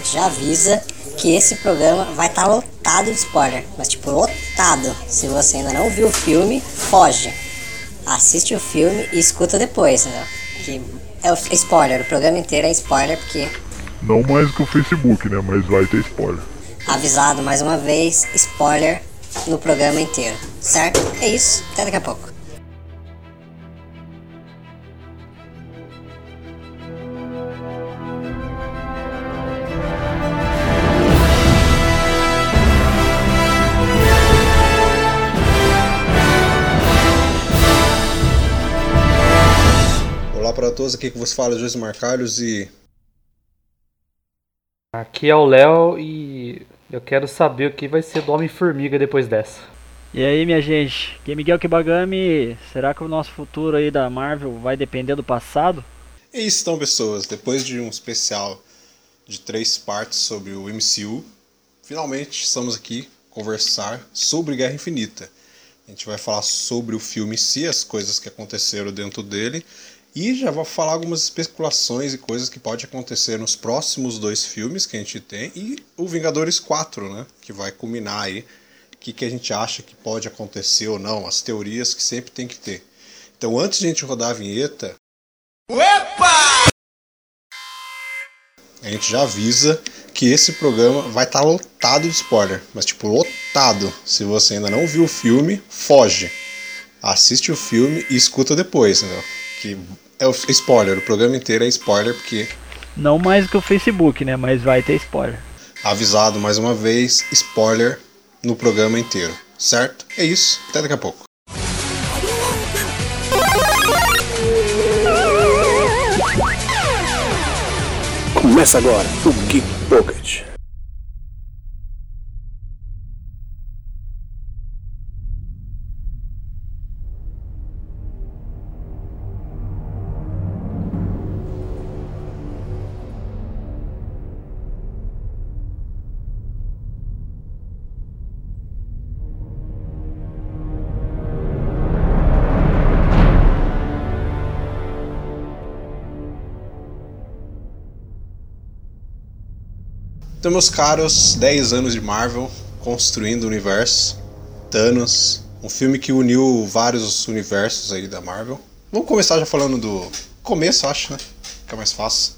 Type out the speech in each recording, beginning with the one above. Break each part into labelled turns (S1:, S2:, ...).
S1: gente já avisa que esse programa vai estar tá lotado de spoiler. Mas, tipo, lotado. Se você ainda não viu o filme, foge. Assiste o filme e escuta depois, entendeu? Que é o spoiler, o programa inteiro é spoiler, porque.
S2: Não mais que o Facebook, né? Mas vai ter spoiler.
S1: Avisado mais uma vez, spoiler no programa inteiro, certo? É isso, até daqui a pouco.
S3: Todos, aqui que você fala, José Marcalhos e.
S4: Aqui é o Léo e eu quero saber o que vai ser do Homem-Formiga depois dessa.
S5: E aí, minha gente, que Miguel Kibagami, será que o nosso futuro aí da Marvel vai depender do passado?
S3: E isso então, pessoas, depois de um especial de três partes sobre o MCU, finalmente estamos aqui conversar sobre Guerra Infinita. A gente vai falar sobre o filme em si, as coisas que aconteceram dentro dele e já vou falar algumas especulações e coisas que pode acontecer nos próximos dois filmes que a gente tem e o Vingadores 4, né? Que vai culminar aí. O que, que a gente acha que pode acontecer ou não, as teorias que sempre tem que ter. Então, antes de a gente rodar a vinheta. Opa! A gente já avisa que esse programa vai estar tá lotado de spoiler. Mas, tipo, lotado. Se você ainda não viu o filme, foge. Assiste o filme e escuta depois, entendeu? Que é o spoiler, o programa inteiro é spoiler porque
S5: não mais que o Facebook, né, mas vai ter spoiler.
S3: Avisado mais uma vez, spoiler no programa inteiro, certo? É isso, até daqui a pouco.
S6: Começa agora o Geek Pocket.
S3: Então, meus caros, 10 anos de Marvel construindo o universo. Thanos, um filme que uniu vários universos aí da Marvel. Vamos começar já falando do começo, acho, né? Que é mais fácil.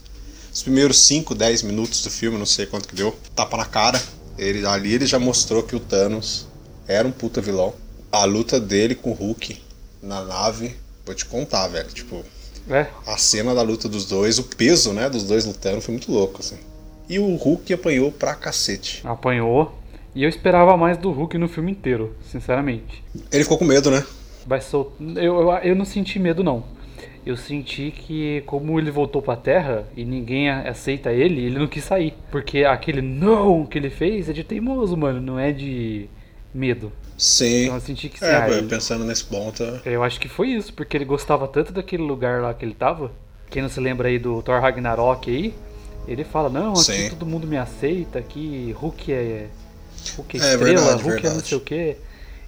S3: Os primeiros 5, 10 minutos do filme, não sei quanto que deu, tapa na cara. Ele, ali ele já mostrou que o Thanos era um puta vilão. A luta dele com o Hulk na nave, vou te contar, velho. Tipo, é. a cena da luta dos dois, o peso, né, dos dois lutando foi muito louco, assim. E o Hulk apanhou pra cacete.
S4: Apanhou. E eu esperava mais do Hulk no filme inteiro, sinceramente.
S3: Ele ficou com medo, né?
S4: Vai sol... eu, eu, eu não senti medo, não. Eu senti que, como ele voltou pra Terra e ninguém aceita ele, ele não quis sair. Porque aquele não que ele fez é de teimoso, mano, não é de medo.
S3: Sim.
S4: Então eu senti que
S3: é, ah, pensando nesse ponto.
S4: É. Eu acho que foi isso, porque ele gostava tanto daquele lugar lá que ele tava. Quem não se lembra aí do Thor Ragnarok aí, ele fala, não, aqui Sim. todo mundo me aceita, aqui Hulk é. Hulk é, é estrela, verdade, Hulk verdade. é não sei o quê.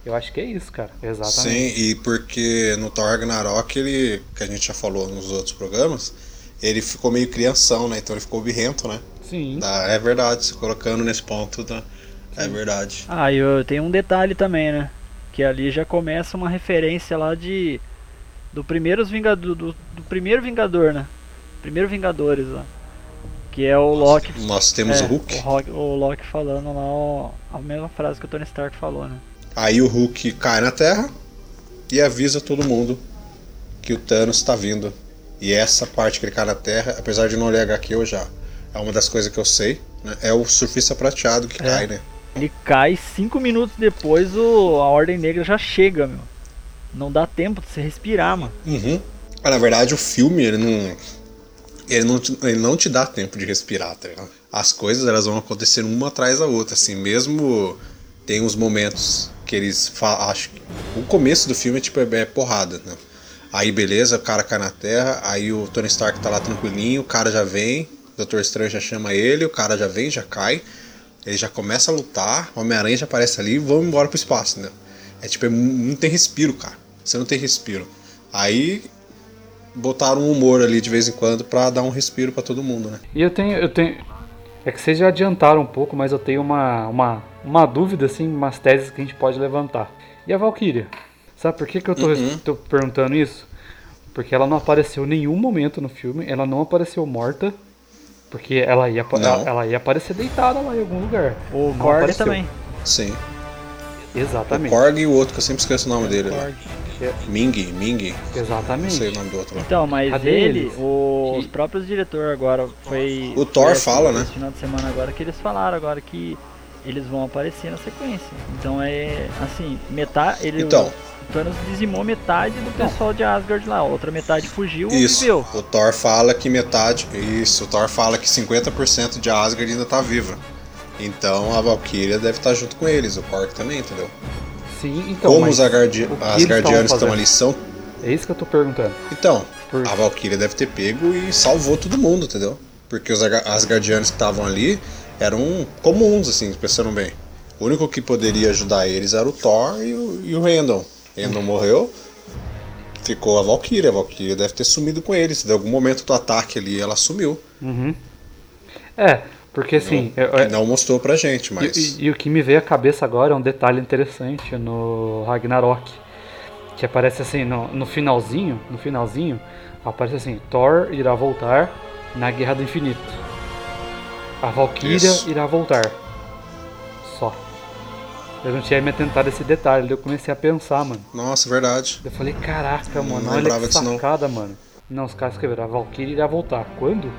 S4: Eu acho que é isso, cara. Exatamente.
S3: Sim, e porque no Thor Ragnarok, ele, que a gente já falou nos outros programas, ele ficou meio crianção, né? Então ele ficou birrento, né?
S4: Sim.
S3: Tá, é verdade, se colocando nesse ponto, tá? é verdade.
S5: Ah, e eu tenho um detalhe também, né? Que ali já começa uma referência lá de. Do, primeiros Vingador, do, do primeiro Vingador, né? Primeiro Vingadores lá. Que é o Loki.
S3: Nós temos
S5: é,
S3: o Hulk.
S5: O, o Loki falando lá a mesma frase que o Tony Stark falou, né?
S3: Aí o Hulk cai na Terra e avisa todo mundo que o Thanos está vindo. E essa parte que ele cai na Terra, apesar de não ler HQ, eu já. É uma das coisas que eu sei, né? É o surfista prateado que é. cai, né?
S5: Ele cai cinco minutos depois, o, a Ordem Negra já chega, meu. Não dá tempo de você respirar, mano.
S3: Uhum. Mas, na verdade, o filme, ele não ele não, te, ele não te dá tempo de respirar, tá ligado? As coisas elas vão acontecendo uma atrás da outra, assim, mesmo tem uns momentos que eles acho que o começo do filme é tipo é, é porrada, né? Aí beleza, o cara cai na terra, aí o Tony Stark tá lá tranquilinho, o cara já vem, o Doutor Estranho já chama ele, o cara já vem, já cai, ele já começa a lutar, o Homem-Aranha já aparece ali vamos embora pro espaço, né? É tipo, é, não tem respiro, cara. Você não tem respiro. Aí botaram um humor ali de vez em quando para dar um respiro para todo mundo, né?
S4: E eu tenho, eu tenho, É que vocês já adiantaram um pouco, mas eu tenho uma, uma, uma dúvida, assim, umas teses que a gente pode levantar. E a Valkyria? Sabe por que, que eu tô,
S3: Uhum.
S4: tô perguntando isso? Porque ela não apareceu em nenhum momento no filme, ela não apareceu morta, porque ela ia, ela, ela ia aparecer deitada lá em algum lugar.
S5: O Korg também.
S3: Sim. O
S4: Exatamente.
S3: Korg e o outro, que eu sempre esqueço o nome dele. lá.
S5: Korg.
S3: Ming, Ming. Não
S4: Exatamente.
S3: sei o nome do outro lá.
S5: Então, mas
S4: Cadê
S5: ele, o- os próprios diretores agora foi.
S3: O Thor
S5: foi
S3: fala, né?
S5: Final de semana agora que eles falaram agora que eles vão aparecer na sequência. Então é assim, metade. Ele,
S3: Então.
S5: o Thanos dizimou metade do pessoal de Asgard lá, a outra metade fugiu
S3: Isso.
S5: viveu.
S3: O Thor fala que metade. Isso, o Thor fala que 50% de Asgard ainda tá viva. Então a Valkyria deve estar junto com eles, o Korg também, entendeu?
S4: Sim, então.
S3: Como os Asgardi- Asgardianos estão ali são.
S4: É isso que eu tô perguntando.
S3: Então,
S4: Por-
S3: a Valkyria deve ter pego e salvou todo mundo, entendeu? Porque os Asga- Asgardianos que estavam ali eram comuns, assim, pensando bem. O único que poderia ajudar eles era o Thor e o, e o Randall. Randall morreu, ficou a Valkyria. A Valkyria deve ter sumido com eles. De algum momento do ataque ali, ela sumiu.
S4: Uhum. É, porque assim. eu-
S3: Que não mostrou pra gente,
S4: E,
S3: mas.
S4: e- e o que me veio à cabeça agora é um detalhe interessante no Ragnarok. Que aparece assim, no, no finalzinho, no finalzinho, aparece assim, Thor irá voltar na Guerra do Infinito. A Valkyria
S3: Isso.
S4: irá voltar. Só. Eu não tinha me atentado a esse detalhe, eu comecei a pensar, mano.
S3: Nossa, verdade.
S4: Eu falei, caraca,
S3: Não
S4: mano, olha
S3: lembrava
S4: que
S3: disso, não.
S4: sacada, mano. Não, os caras escreveram, a Valkyria irá voltar. Quando?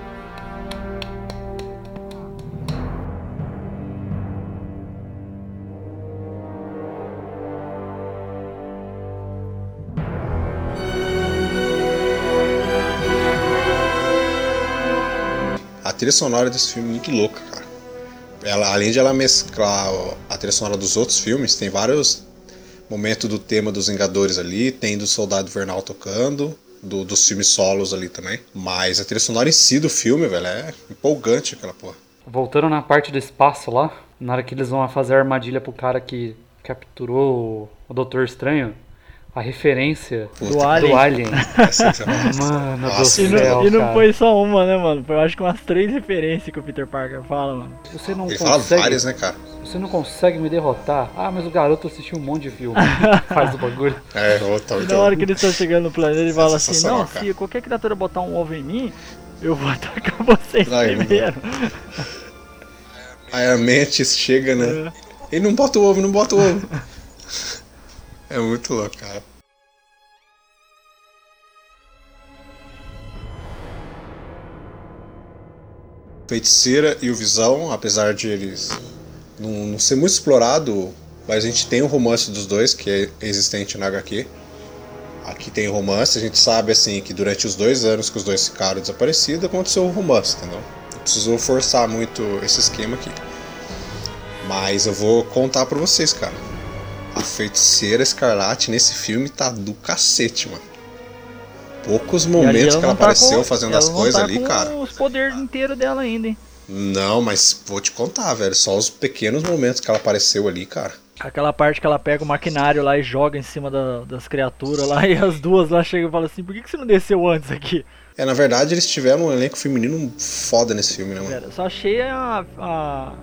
S3: Trilha sonora desse filme é muito louca, cara. Ela, além de ela mesclar a trilha sonora dos outros filmes, tem vários momentos do tema dos Vingadores ali, tem do Soldado Invernal tocando, do- dos filmes solos ali também. Mas a trilha sonora em si do filme, velho, é empolgante aquela porra.
S4: Voltando na parte do espaço lá, na hora que eles vão fazer a armadilha pro cara que capturou o Doutor Estranho, a referência
S3: Puta,
S5: Do Alien.
S4: do Alien.
S3: é.
S4: Mano
S3: Nossa,
S4: do
S5: E não,
S4: céu,
S5: e não
S4: cara.
S5: foi só uma, né, mano? Foi eu acho que umas três referências que o Peter Parker fala, mano.
S4: Você não
S3: Ele fala
S4: consegue,
S3: várias, né, cara?
S4: você não consegue me derrotar. Ah, mas o garoto assistiu um monte de filme. Faz o bagulho.
S3: É, outra,
S5: E na hora que eles estão chegando no planeta, ele fala assim: Não,
S3: cara.
S5: se qualquer criatura botar um ovo em mim, eu vou atacar vocês
S3: Ai,
S5: primeiro.
S3: Aí a mente chega, né? Ele não bota o ovo, não bota o ovo. É muito louco, cara. Feiticeira e o Visão, apesar de eles não, não ser muito explorado, mas a gente tem o romance dos dois, que é existente na HQ. Aqui tem romance, a gente sabe assim que durante os dois anos que os dois ficaram desaparecidos, aconteceu o romance, entendeu? Não precisou forçar muito esse esquema aqui. Mas eu vou contar pra vocês, cara. A feiticeira escarlate nesse filme tá do cacete, mano. Poucos momentos que ela
S5: tá
S3: apareceu
S5: com-
S3: fazendo as
S5: não
S3: coisas
S5: tá
S3: ali, cara.
S5: os poderes inteiros dela ainda, hein?
S3: Não, mas vou te contar, velho. Só os pequenos momentos que ela apareceu ali, cara.
S5: Aquela parte que ela pega o maquinário lá e joga em cima da- das criaturas lá, e as duas lá chegam e falam assim: por que, que você não desceu antes aqui?
S3: É, na verdade, eles tiveram um elenco feminino foda nesse filme, né, mano?
S5: Cara, só achei a, a,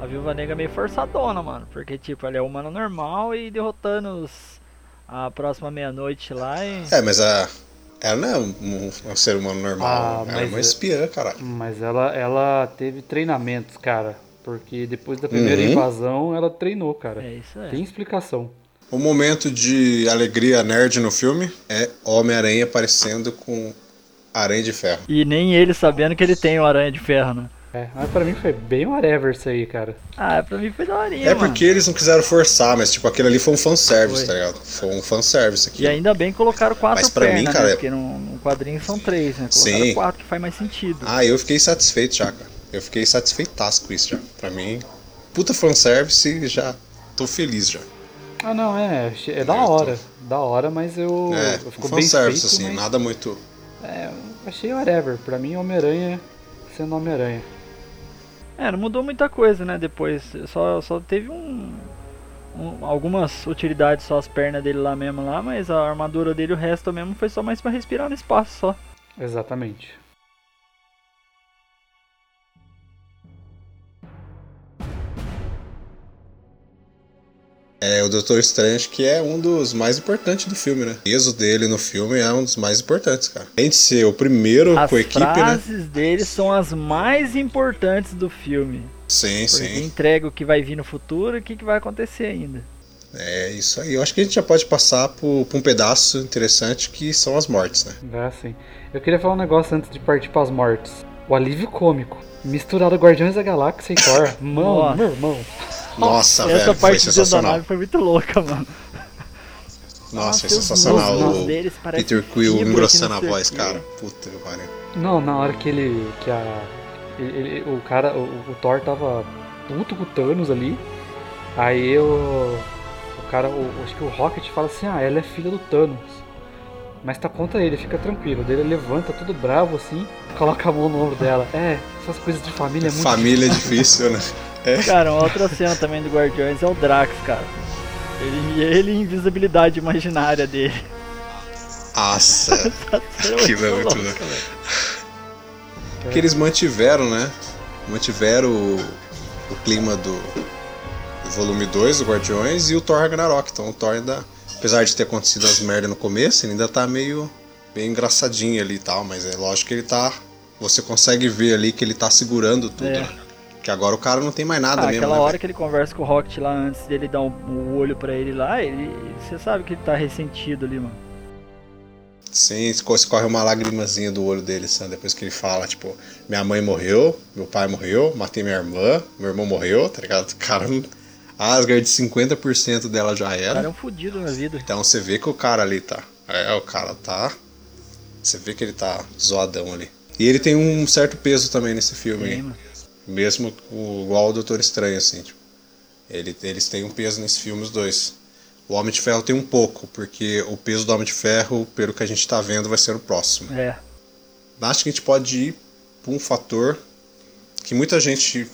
S5: a Viúva Negra meio forçadona, mano. Porque, tipo, ela é humana normal e derrotando os, a próxima meia-noite lá e.
S3: É, mas a. Ela não é um, um ser humano normal.
S4: Ah,
S3: ela é uma
S4: é-
S3: espiã, cara.
S4: Mas ela, ela teve treinamentos, cara. Porque depois da primeira
S3: Uhum.
S4: invasão, ela treinou, cara.
S5: É isso aí.
S4: Tem explicação.
S3: O momento de alegria nerd no filme é Homem-Aranha aparecendo com Aranha de Ferro.
S5: E nem ele sabendo que ele tem o Aranha de Ferro, né?
S4: É, mas pra mim foi bem whatever isso aí, cara.
S5: Ah, pra mim foi daorinha,
S3: É
S5: mano.
S3: porque eles não quiseram forçar, mas tipo, aquele ali foi um fanservice,
S5: Foi.
S3: tá ligado? Foi um fanservice aqui.
S5: E ainda bem colocaram quatro
S3: Mas pra mim,
S5: pernas,
S3: cara,
S5: né? Porque no, no quadrinho são três, né? Colocaram
S3: Sim.
S5: quatro, que faz mais sentido.
S3: Ah, eu fiquei satisfeito já, cara. Eu fiquei satisfeitaço com isso já. Pra mim, puta fanservice, já tô feliz já.
S4: Ah, não, é. É da
S3: Eu tô-
S4: hora. Da hora, mas eu.
S3: É,
S4: eu
S3: um
S4: ficou bem feito,
S3: fanservice, assim,
S4: mas,
S3: nada muito.
S4: É, eu achei whatever. Pra mim, Homem-Aranha sendo Homem-Aranha.
S5: É, não mudou muita coisa, né? Depois, só, só teve um, um- algumas utilidades só as pernas dele lá mesmo lá, mas a armadura dele, o resto mesmo foi só mais pra respirar no espaço só.
S4: Exatamente.
S3: É, o Doutor Estranho acho que é um dos mais importantes do filme, né? O peso dele no filme é um dos mais importantes, cara. Além de ser o primeiro
S5: as
S3: com a equipe, né?
S5: As frases dele são as mais importantes do filme.
S3: Sim,
S5: Porque
S3: sim.
S5: entrega o que vai vir no futuro e o que, que vai acontecer ainda.
S3: É isso aí. Eu acho que a gente já pode passar por, por um pedaço interessante que são as mortes, né?
S4: É, sim. Eu queria falar um negócio antes de partir para as mortes. O alívio cômico. Misturado Guardiões da Galáxia e Thor. Mano,
S5: Nossa.
S4: meu irmão.
S3: Nossa,
S5: Essa
S3: velho, foi
S5: parte da
S3: sensacional.
S5: nave foi muito louca, mano.
S3: Nossa, foi sensacional. O
S5: deles
S3: Peter Quill engrossando a voz, cara. Puta que pariu.
S4: Não, na hora que ele. que a. ele- ele- o cara. O, o Thor tava puto com o Thanos ali. Aí o. O cara. O, acho que o Rocket fala assim, ah, ela é filha do Thanos. Mas tá contra ele, fica tranquilo. Daí ele levanta todo bravo assim, coloca a mão no ombro dela. É, essas coisas de família é muito
S3: Família é difícil, né?
S5: Cara, uma outra cena também do Guardiões é o Drax, cara. Ele, ele e a invisibilidade imaginária dele.
S3: Nossa.
S5: Essa cena é
S3: Aquilo é muito louco.
S5: velho.
S3: que eles mantiveram, né? Mantiveram o, o clima do, do volume 2 do Guardiões e o Thor Ragnarok. Então o Thor ainda, apesar de ter acontecido as merdas no começo, ele ainda tá meio bem engraçadinho ali e tal, mas é lógico que ele tá. Você consegue ver ali que ele tá segurando tudo,
S5: É.
S3: né? Que agora o cara não tem mais nada
S5: Ah,
S3: mesmo.
S5: aquela
S3: né,
S5: hora que ele conversa com o Rocket lá antes dele dar um, o olho pra ele lá, ele. Você sabe que ele tá ressentido ali, mano.
S3: Sim, escorre uma lagrimazinha do olho dele, sabe? Depois que ele fala, tipo, minha mãe morreu, meu pai morreu, matei minha irmã, meu irmão morreu, tá ligado? Cara, Asgard, 50% dela já
S5: O cara é
S3: era.
S5: um fudido na vida.
S3: Então você vê que o cara ali tá. É, o cara tá. Você vê que ele tá zoadão ali. E ele tem um certo peso também nesse filme.
S5: Mano.
S3: Mesmo igual o Doutor Estranho, assim, tipo. Ele, eles têm um peso nesse filme, os dois. O Homem de Ferro tem um pouco, porque o peso do Homem de Ferro, pelo que a gente tá vendo, vai ser o próximo.
S5: É.
S3: Acho que a gente pode ir por um fator que muita gente.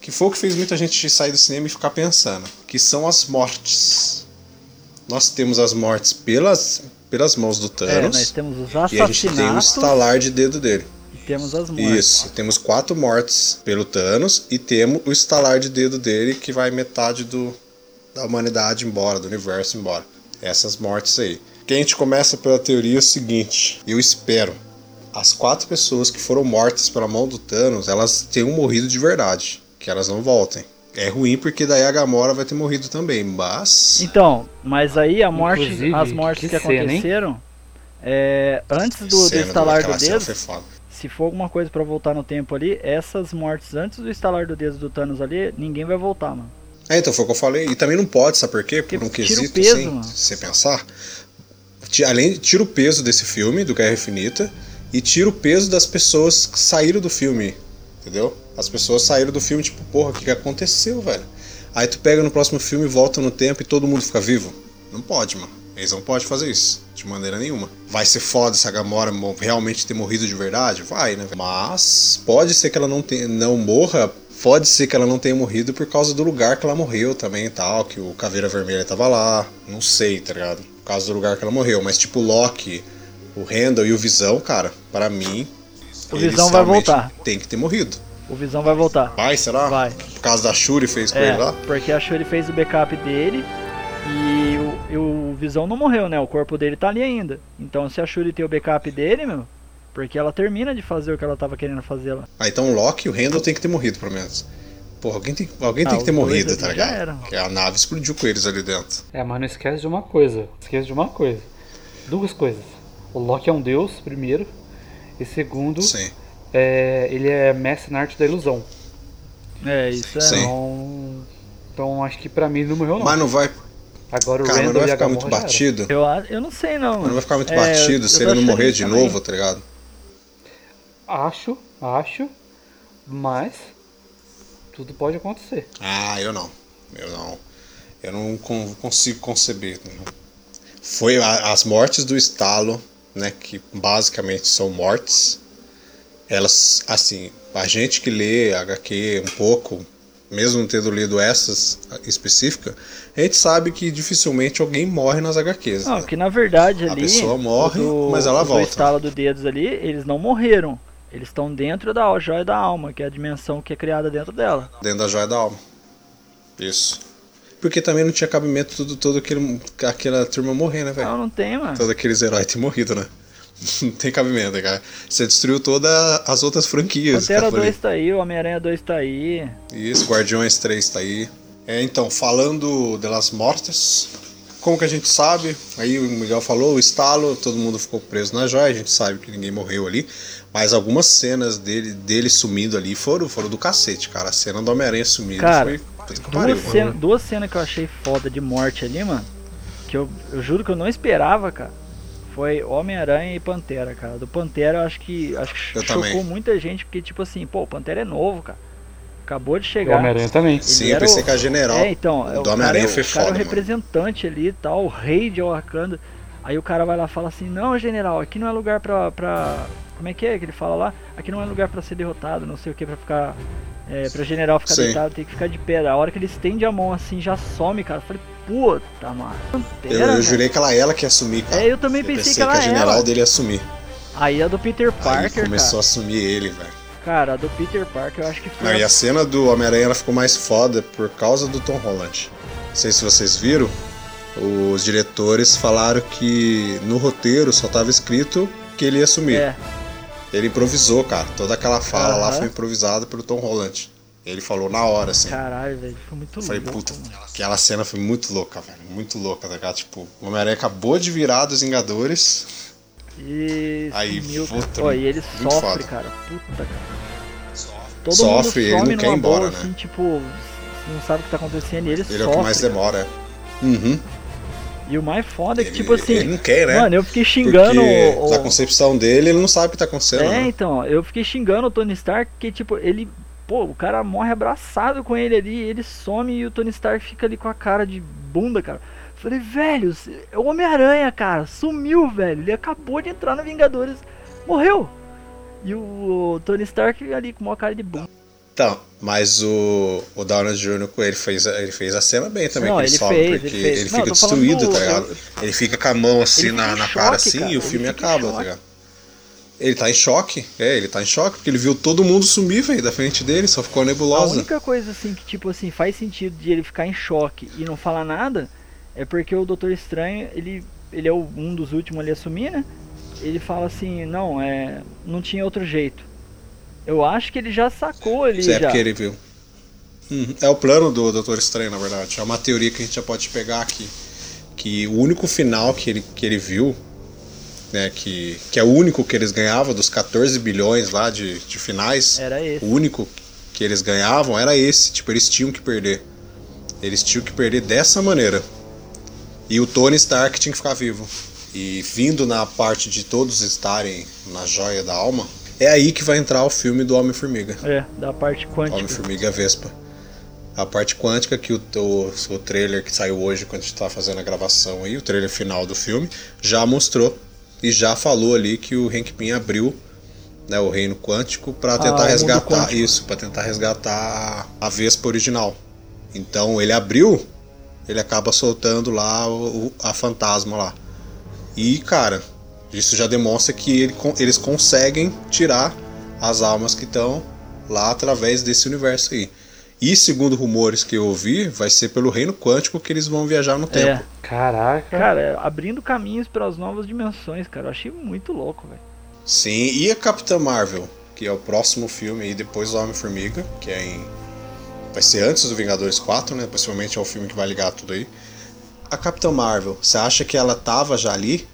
S3: que foi o que fez muita gente sair do cinema e ficar pensando, que são as mortes. Nós temos as mortes pelas, pelas mãos do
S5: É,
S3: Thanos
S5: nós temos os
S3: e a gente tem o
S5: assassinatos
S3: estalar de dedo dele.
S5: Temos as mortes.
S3: Isso, temos quatro mortes pelo Thanos e temos o estalar de dedo dele que vai metade do, da humanidade embora, do universo embora. Essas mortes aí. Que a gente começa pela teoria seguinte: eu espero as quatro pessoas que foram mortas pela mão do Thanos, elas tenham morrido de verdade, que elas não voltem. É ruim porque daí a Gamora vai ter morrido também, mas
S5: Então, mas aí a morte,
S4: Inclusive,
S5: as mortes
S4: que
S5: que,
S4: cena,
S5: aconteceram, é, antes do, do
S3: cena
S5: estalar do
S3: cena
S5: dedo,
S3: foi foda.
S5: Se for alguma coisa pra voltar no tempo ali, essas mortes antes do estalar do dedo do Thanos ali, ninguém vai voltar, mano.
S3: É, então foi o que eu falei. E também não pode, sabe por quê? Por
S5: Porque
S3: um quesito,
S5: peso,
S3: assim,
S5: mano.
S3: se você pensar. Além, tira o peso desse filme, do Guerra Infinita, e tira o peso das pessoas que saíram do filme. Entendeu? As pessoas saíram do filme, tipo, porra, o que, que aconteceu, velho? Aí tu pega no próximo filme, volta no tempo e todo mundo fica vivo? Não pode, mano. Eles não podem fazer isso, de maneira nenhuma. Vai ser foda se a Gamora mo- realmente ter morrido de verdade? Vai, né? Mas pode ser que ela não, tenha, não morra, pode ser que ela não tenha morrido por causa do lugar que ela morreu também e tal, que o Caveira Vermelha tava lá. Não sei, tá ligado? Por causa do lugar que ela morreu. Mas tipo, o Loki, o Randall e o Visão, cara, para mim.
S5: O Visão vai voltar.
S3: Tem que ter morrido.
S5: O Visão vai voltar.
S3: Vai, será?
S5: Vai.
S3: Por causa da Shuri fez com
S5: É,
S3: ele lá?
S5: porque a Shuri fez o backup dele e Visão não morreu, né? O corpo dele tá ali ainda. Então se a Shuri tem o backup dele, meu, porque ela termina de fazer o que ela tava querendo fazer lá.
S3: Ah, então o Loki e o Randall tem que ter morrido, pelo menos. Porra, alguém tem, alguém
S5: Ah,
S3: tem que ter morrido, tá
S5: já
S3: ligado?
S5: era.
S3: Porque a nave explodiu com eles ali dentro.
S4: É, mas não esquece de uma coisa. Esquece de uma coisa. Duas coisas. O Loki é um deus, primeiro. E segundo,
S3: Sim.
S4: é, ele é mestre na arte da ilusão.
S5: É, isso é.
S3: Sim.
S4: Então, então acho que pra mim não morreu não.
S3: Mas não vai,
S4: Agora o
S3: cara, não
S4: Randall
S3: vai
S4: e a
S3: ficar muito batido.
S5: Eu, eu não sei não.
S3: Não vai ficar muito
S5: É,
S3: batido
S5: eu
S3: se
S5: tô
S3: ele não morrer de
S5: também.
S3: novo, tá ligado?
S4: Acho, acho, mas tudo pode acontecer.
S3: Ah, eu não. Eu não. Eu não con- consigo conceber. Foi a- as mortes do estalo, né? Que basicamente são mortes. Elas, assim, a gente que lê HQ um pouco, mesmo tendo lido essas específicas, a gente sabe que dificilmente alguém morre nas HQs.
S5: Não,
S3: né?
S5: que na verdade
S3: A
S5: ali.
S3: pessoa morre,
S5: o do-
S3: mas ela
S5: o
S3: volta.
S5: estalo do dedos ali, eles não morreram. Eles estão dentro da joia da alma, que é a dimensão que é criada dentro dela.
S3: Dentro da joia da alma. Isso. porque também não tinha cabimento tudo, todo aquele, aquela turma morrer, né, velho?
S5: Não, não tem, mano.
S3: Todos aqueles heróis ter morrido, né? Não tem cabimento, cara. Você destruiu todas as outras franquias.
S5: Pantera 2 tá aí, o Homem-Aranha 2 tá aí.
S3: Isso, Guardiões 3 tá aí. É, então, falando de Las Mortes, como que a gente sabe, aí o Miguel falou, o estalo, todo mundo ficou preso na joia, a gente sabe que ninguém morreu ali, mas algumas cenas dele, dele sumindo ali foram, foram do cacete, cara. A cena do Homem-Aranha sumindo
S5: cara,
S3: foi.
S5: Duas, cena, duas cenas que eu achei foda de morte ali, mano, que eu, eu juro que eu não esperava, cara foi Homem-Aranha e Pantera, cara. Do Pantera eu acho que, acho que
S3: eu
S5: chocou
S3: também.
S5: muita gente, porque, tipo assim, pô, o Pantera é novo, cara. Acabou de chegar.
S4: O Homem-Aranha também.
S5: Ele
S3: Sim, eu pensei
S5: o...
S3: que a general
S5: é, então,
S3: do
S5: o
S3: Homem-Aranha
S5: cara,
S3: foi
S5: o
S3: foda.
S5: cara é o
S3: mano.
S5: representante ali e tal, o rei de Wakanda. Aí o cara vai lá e fala assim: Não, general, aqui não é lugar pra, pra. Como é que é que ele fala lá? Aqui não é lugar pra ser derrotado, não sei o que, pra ficar. É, pra general ficar
S3: Sim.
S5: deitado, tem que ficar de pé. A hora que ele estende a mão assim, já some, cara. Eu falei, puta, mano.
S3: Eu,
S5: Pantera,
S3: eu
S5: velho.
S3: jurei que ela, ela que ia assumir, cara.
S5: É, eu também pensei que ela
S3: a general
S5: era.
S3: dele ia assumir.
S5: Aí a do Peter
S3: Aí
S5: Parker,
S3: começou
S5: cara.
S3: a assumir ele, velho.
S5: Cara, a do Peter Parker eu acho que foi.
S3: Não,
S5: a-
S3: e a cena do Homem-Aranha ela ficou mais foda por causa do Tom Holland. Não sei se vocês viram, os diretores falaram que no roteiro só tava escrito que ele ia assumir.
S5: É,
S3: Ele improvisou, cara. Toda aquela fala lá foi improvisada pelo Tom Holland. Ele falou na hora, assim.
S5: caralho, velho. Foi muito
S3: Falei,
S5: louco.
S3: puta,
S5: mano.
S3: aquela cena foi muito louca, velho. Muito louca, tá ligado? Tipo, o Homem-Aranha acabou de virar dos Vingadores.
S5: E
S3: Aí,
S5: sumiu,
S3: puta.
S5: Pô, e ele
S3: muito
S5: sofre,
S3: foda.
S5: cara. Puta, cara. Todo
S3: Sofre, ele não quer ir embora,
S5: boa,
S3: né?
S5: assim, tipo, não sabe o que tá acontecendo e ele,
S3: Ele é
S5: sofre.
S3: o que mais
S5: cara.
S3: demora. Uhum.
S5: E o mais foda é que,
S3: Ele,
S5: tipo assim,
S3: ele não quer, né?
S5: mano, eu fiquei xingando
S3: Porque
S5: o, o-
S3: na concepção dele, ele não sabe o que tá acontecendo.
S5: É,
S3: né?
S5: então, eu fiquei xingando o Tony Stark, que tipo, ele. Pô, o cara morre abraçado com ele ali, ele some e o Tony Stark fica ali com a cara de bunda, cara. Falei, velho, é o Homem-Aranha, cara, sumiu, velho. Ele acabou de entrar no Vingadores, morreu. E o Tony Stark ali com uma cara de bunda.
S3: Então, mas o, o Downey Jr. ele fez, a- ele fez a cena bem também,
S5: Não,
S3: ele, sobe,
S5: fez,
S3: porque
S5: ele fez.
S3: ele
S5: Não,
S3: fica
S5: falando
S3: destruído,
S5: do-
S3: tá ligado? Ele fica com a mão assim na, na cara,
S5: choque,
S3: assim,
S5: cara,
S3: e o filme acaba, tá ligado? Ele tá em choque, é, ele tá em choque, porque ele viu todo mundo sumir, velho, da frente dele, só ficou a
S5: A
S3: nebulosa.
S5: única coisa assim que, tipo assim, faz sentido de ele ficar em choque e não falar nada é porque o Doutor Estranho, ele, ele é um dos últimos ali a assumir, né? Ele fala assim, não, é. Não tinha outro jeito. Eu acho que ele já sacou ali
S3: Isso é
S5: já.
S3: porque ele viu. Uhum. É o plano do Doutor Estranho, na verdade. É uma teoria que a gente já pode pegar aqui. Que o único final que ele, que ele viu, né, que, que é o único que eles ganhavam dos 14 bilhões lá de, de finais,
S5: Era esse.
S3: o único que eles ganhavam era esse. Tipo, eles tinham que perder. Eles tinham que perder dessa maneira. E o Tony Stark tinha que ficar vivo. E vindo na parte de todos estarem na joia da alma, é aí que vai entrar o filme do Homem-Formiga.
S5: É, da parte quântica.
S3: Homem-Formiga a Vespa. A parte quântica que o, o, o trailer que saiu hoje, quando a gente tá fazendo a gravação aí, o trailer final do filme, já mostrou e já falou ali que o Hank Pym abriu né, o reino quântico para
S5: Ah,
S3: tentar
S5: mundo
S3: resgatar isso, para tentar resgatar a Vespa original. Então ele abriu, ele acaba soltando lá o, o- a fantasma lá. E cara, isso já demonstra que ele eles conseguem tirar as almas que estão lá através desse universo aí. E segundo rumores que eu ouvi, vai ser pelo reino quântico que eles vão viajar no tempo.
S5: É.
S4: Caraca.
S5: Cara, é, abrindo caminhos para as novas dimensões, cara. Eu achei muito louco, velho.
S3: Sim, e a Capitã Marvel, que é o próximo filme aí depois do Homem-Formiga, que é em. Vai ser antes do Vingadores 4, né? Possivelmente é o filme que vai ligar tudo aí. A Capitã Marvel, você acha que ela tava já ali?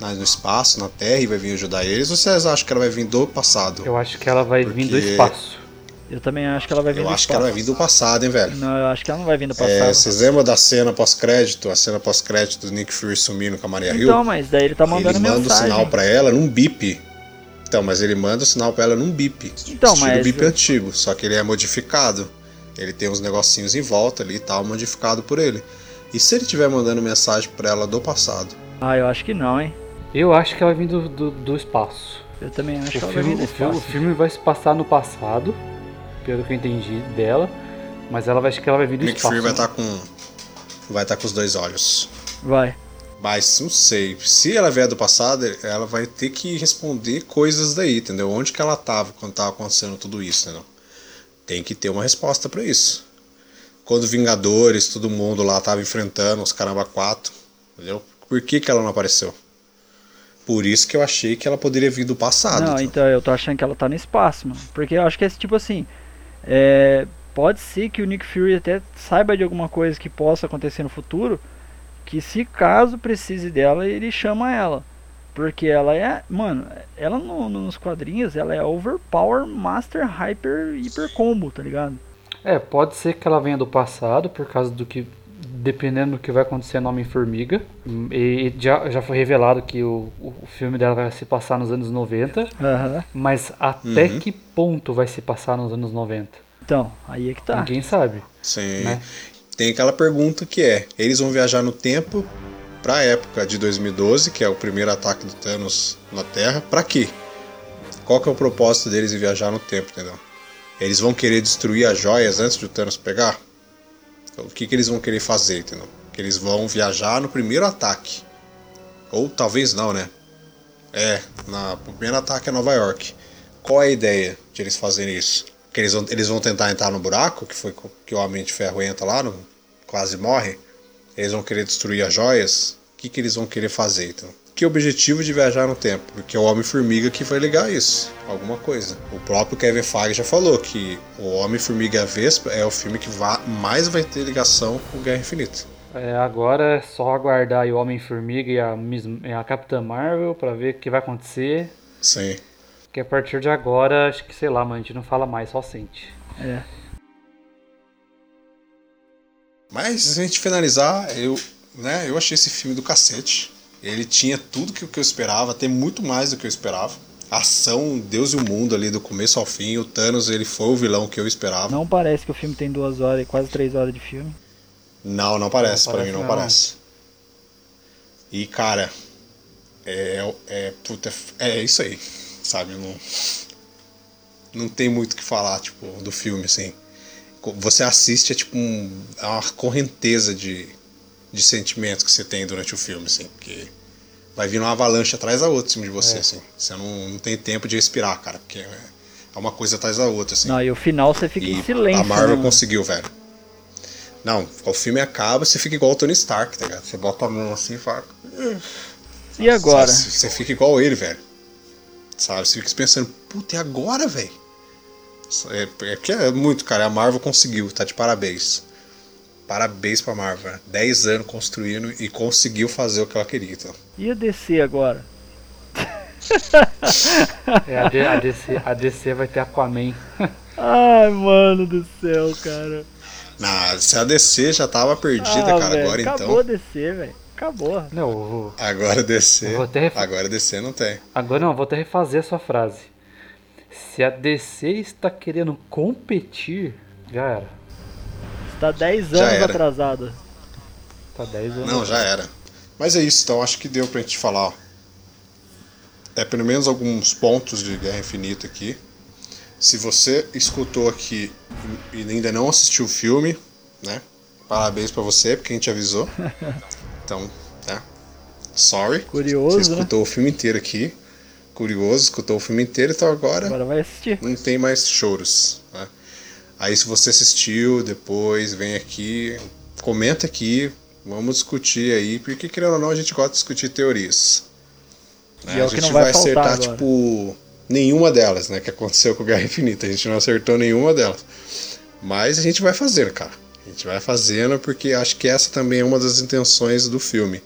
S3: No espaço, na Terra, e vai vir ajudar eles? Ou vocês acham que ela vai vir do passado?
S4: Eu acho que ela vai vir do
S3: Porque-
S4: espaço.
S5: Eu também acho que ela vai vir
S3: Eu
S5: do
S3: acho que ela vai vir do passado, hein, velho?
S5: Não, eu acho que ela não vai vir do
S3: É,
S5: passado.
S3: vocês lembram da cena pós-crédito? A cena pós-crédito do Nick Fury sumindo com a Maria Hill?
S5: então, mas daí ele tá mandando
S3: ele manda
S5: mensagem.
S3: o sinal pra ela num bip. Então, mas ele manda o sinal pra ela num bip.
S5: Então,
S3: estilo
S5: mas-
S3: bip antigo, só que ele é modificado. Ele tem uns negocinhos em volta ali e tal, modificado por ele. E se ele estiver mandando mensagem pra ela do passado?
S5: Ah, eu acho que não, hein?
S4: Eu acho que ela vir do, do, do espaço.
S5: Eu também acho que
S4: O
S5: ela vai vir
S4: filme,
S5: do
S4: o, filme, o
S5: espaço.
S4: filme vai se passar no passado, pelo que eu entendi dela, mas ela vai, acho que ela vai vir do
S3: Nick
S4: espaço.
S3: Fury vai estar com. Vai estar com os dois olhos.
S5: Vai.
S3: Mas não sei. Se ela vier do passado, ela vai ter que responder coisas daí, entendeu? Onde que ela tava quando tava acontecendo tudo isso, entendeu? Tem que ter uma resposta pra isso. quando Vingadores, todo mundo lá tava enfrentando os caramba quatro, entendeu? Por que, que ela não apareceu? Por isso que eu achei que ela poderia vir do passado.
S5: Não, então eu tô achando que ela tá no espaço, mano. Porque eu acho que é tipo assim. É, pode ser que o Nick Fury até saiba de alguma coisa que possa acontecer no futuro. Que se caso precise dela, ele chama ela. Porque ela é. Mano, ela no, nos quadrinhos, ela é Overpower Master Hyper Hyper Combo, tá ligado?
S4: É, pode ser que ela venha do passado, por causa do que. Dependendo do que vai acontecer no Homem-Formiga. E já, já foi revelado que o, o filme dela vai se passar nos anos 90.
S5: Uhum.
S4: Mas até
S3: Uhum.
S4: que ponto vai se passar nos anos 90?
S5: Então, aí é que tá.
S4: Ninguém sabe.
S3: Sim.
S4: Né?
S3: Tem aquela pergunta que é: eles vão viajar no tempo pra época de 2012, que é o primeiro ataque do Thanos na Terra, pra quê? Qual que é o propósito deles em viajar no tempo, entendeu? Eles vão querer destruir as joias antes de o Thanos pegar? O que, que eles vão querer fazer, entendeu? Que eles vão viajar no primeiro ataque. Ou talvez não, né? É, na, o primeiro ataque é Nova York. Qual é a ideia de eles fazerem isso? Que eles vão, eles vão tentar entrar no buraco, que foi que o Homem de Ferro entra lá, no, quase morre. Eles vão querer destruir as joias. O que, que eles vão querer fazer, então? Que objetivo de viajar no tempo? Porque é o Homem-Formiga que vai ligar isso. Alguma coisa. O próprio Kevin Feige já falou que o Homem-Formiga e a Vespa é o filme que mais vai ter ligação com Guerra Infinita.
S4: É, agora é só aguardar aí o Homem-Formiga e a, Miss- e a Capitã Marvel pra ver o que vai acontecer.
S3: Sim.
S4: Que a partir de agora, acho que sei lá, mano, a gente não fala mais, só sente.
S5: É.
S3: Mas se a gente finalizar, eu, né, eu achei esse filme do cacete. Ele tinha tudo que, que eu esperava, tem muito mais do que eu esperava. Ação, Deus e o mundo ali do começo ao fim. O Thanos, ele foi o vilão que eu esperava.
S5: Não parece que o filme tem duas horas, quase três horas de filme.
S3: Não, não parece,
S4: Não
S3: pra
S4: parece
S3: mim não,
S4: não.
S3: parece. E cara, é, é, puta, é isso aí, sabe? Não, não tem muito o que falar, tipo, do filme, assim. Você assiste, é tipo um, é uma correnteza de, de sentimentos que você tem durante o filme, assim, porque vai vir uma avalanche atrás da outra em cima de você, assim. Você não, não tem tempo de respirar, cara, porque é é uma coisa atrás da outra, assim.
S5: Não, e o final você fica em silêncio.
S3: A Marvel
S5: né,
S3: conseguiu, velho. Não, o filme acaba, você fica igual o Tony Stark, tá ligado? Você bota a mão assim e fala.
S5: E agora?
S3: Sabe, Você fica igual ele, velho. Sabe? Você fica pensando, puta, e agora, velho? É, é porque é muito, cara. A Marvel conseguiu, tá de parabéns. Parabéns pra Marvel. né? 10 anos construindo e conseguiu fazer o que ela queria. Então.
S5: E a DC agora?
S4: É, a, D- a DC, a DC vai ter Aquaman.
S5: Ai, mano do céu, cara.
S3: Na, se a DC já tava perdida,
S5: ah,
S3: cara,
S5: velho,
S3: agora
S5: acabou
S3: então.
S5: a DC, velho. Acabou.
S4: Não, vou-
S3: Agora DC.
S4: Vou ref-
S3: Agora DC não tem.
S4: agora não, vou até refazer a sua frase. Se a DC está querendo competir, já era.
S5: Está 10
S3: Já
S5: anos atrasada.
S4: Tá 10 anos.
S3: Não, já era. Mas é isso, então acho que deu pra gente falar. ó. É pelo menos alguns pontos de Guerra Infinita aqui. Se você escutou aqui e ainda não assistiu o filme, né? Parabéns pra você, porque a gente avisou. Então, né? Sorry.
S5: Curioso,
S3: Você
S5: né?
S3: escutou o filme inteiro aqui. Curioso, escutou o filme inteiro, então agora
S5: Agora vai assistir.
S3: não tem mais choros. Né? Aí se você assistiu, depois vem aqui, comenta aqui, vamos discutir aí, porque querendo ou não a gente gosta de discutir teorias. Né?
S5: E é
S3: a
S5: que
S3: gente
S5: não vai faltar
S3: acertar,
S5: agora.
S3: tipo, nenhuma delas, né? Que aconteceu com o Guerra Infinita. A gente não acertou nenhuma delas. Mas a gente vai fazendo, cara. A gente vai fazendo porque acho que essa também é uma das intenções do filme.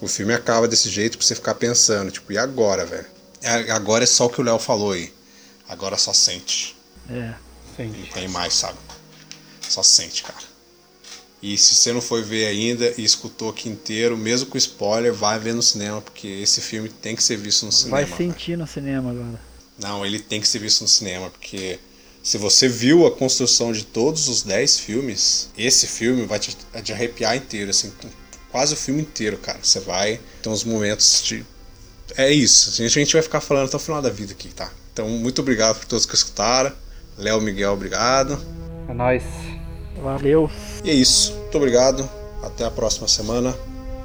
S3: O filme acaba desse jeito pra você ficar pensando, tipo, e agora, velho? É, Agora é só o que o Léo falou aí. Agora só sente.
S5: É.
S3: Não
S4: Entendi.
S3: tem mais, sabe? Só sente, cara. E se você não foi ver ainda e escutou aqui inteiro, mesmo com spoiler, vai ver no cinema, porque esse filme tem que ser visto no cinema.
S5: Vai sentir no cinema agora.
S3: Não, ele tem que ser visto no cinema, porque se você viu a construção de todos os 10 filmes, esse filme vai te, te arrepiar inteiro, assim, quase o filme inteiro, cara. Você vai ter uns momentos de. É isso, a gente vai ficar falando até o final da vida aqui, tá? Então, muito obrigado por todos que escutaram. Léo Miguel, obrigado.
S4: É nóis.
S5: Valeu.
S3: E é isso, muito obrigado. Até a próxima semana.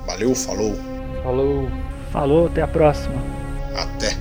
S3: Valeu, falou,
S4: Falou.
S5: Falou, até a próxima.
S3: até.